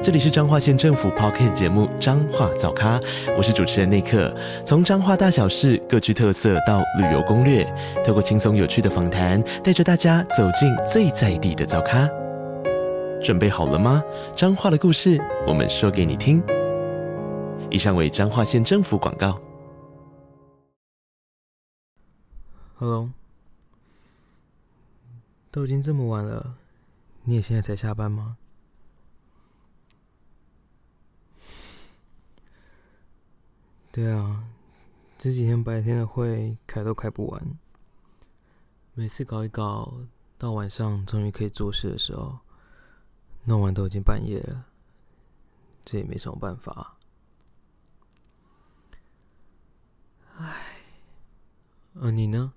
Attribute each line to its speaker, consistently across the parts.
Speaker 1: 这里是彰化县政府 Podcast 节目《彰化早咖》，我是主持人内克。从彰化大小事各具特色到旅游攻略，透过轻松有趣的访谈，带着大家走进最在地的早咖。准备好了吗？彰化的故事，我们说给你听。以上为彰化县政府广告。
Speaker 2: Hello，都已经这么晚了，你也现在才下班吗？对啊，这几天白天的会开都开不完，每次搞一搞，到晚上终于可以做事的时候，弄完都已经半夜了，这也没什么办法。唉，而你呢？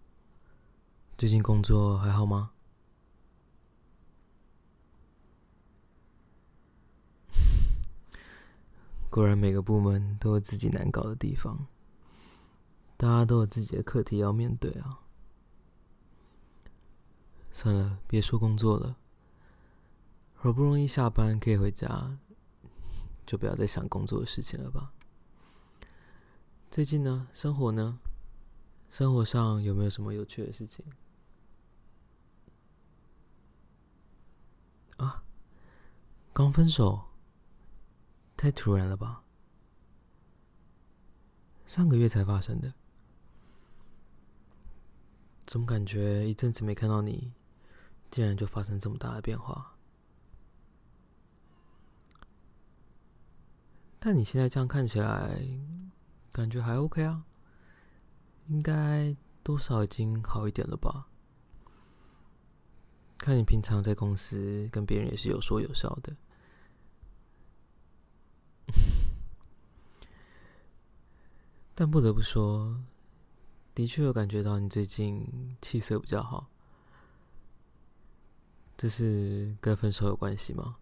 Speaker 2: 最近工作还好吗？果然，每个部门都有自己难搞的地方，大家都有自己的课题要面对啊。算了，别说工作了，好不容易下班可以回家，就不要再想工作的事情了吧。最近呢？生活呢？生活上有没有什么有趣的事情？啊，刚分手。太突然了吧！上个月才发生的，怎么感觉一阵子没看到你，竟然就发生这么大的变化？但你现在这样看起来，感觉还 OK 啊，应该多少已经好一点了吧？看你平常在公司跟别人也是有说有笑的。但不得不说，的确有感觉到你最近气色比较好。这是跟分手有关系吗？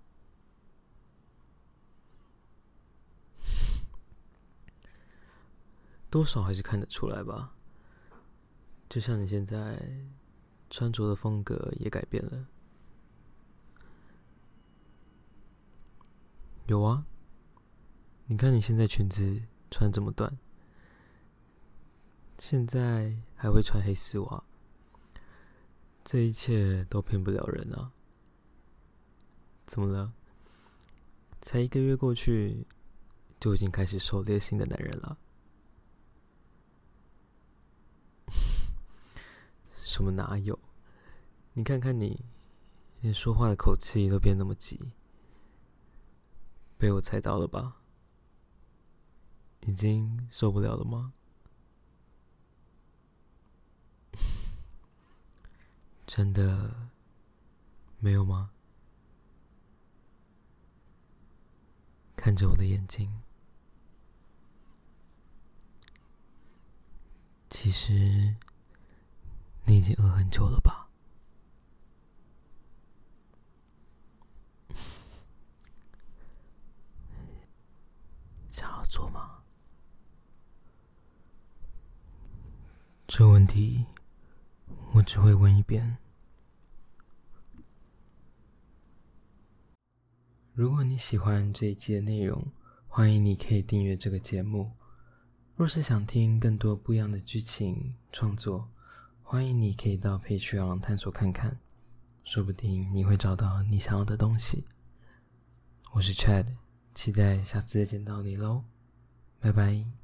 Speaker 2: 多少还是看得出来吧。就像你现在穿着的风格也改变了。有啊，你看你现在裙子穿这么短。现在还会穿黑丝袜，这一切都骗不了人啊！怎么了？才一个月过去，就已经开始狩猎新的男人了？什么哪有？你看看你，连说话的口气都变那么急，被我猜到了吧？已经受不了了吗？真的没有吗？看着我的眼睛，其实你已经饿很久了吧？想要做吗？这问题。我只会问一遍。如果你喜欢这一期的内容，欢迎你可以订阅这个节目。若是想听更多不一样的剧情创作，欢迎你可以到 Patreon 探索看看，说不定你会找到你想要的东西。我是 Chad，期待下次再见到你喽，拜拜。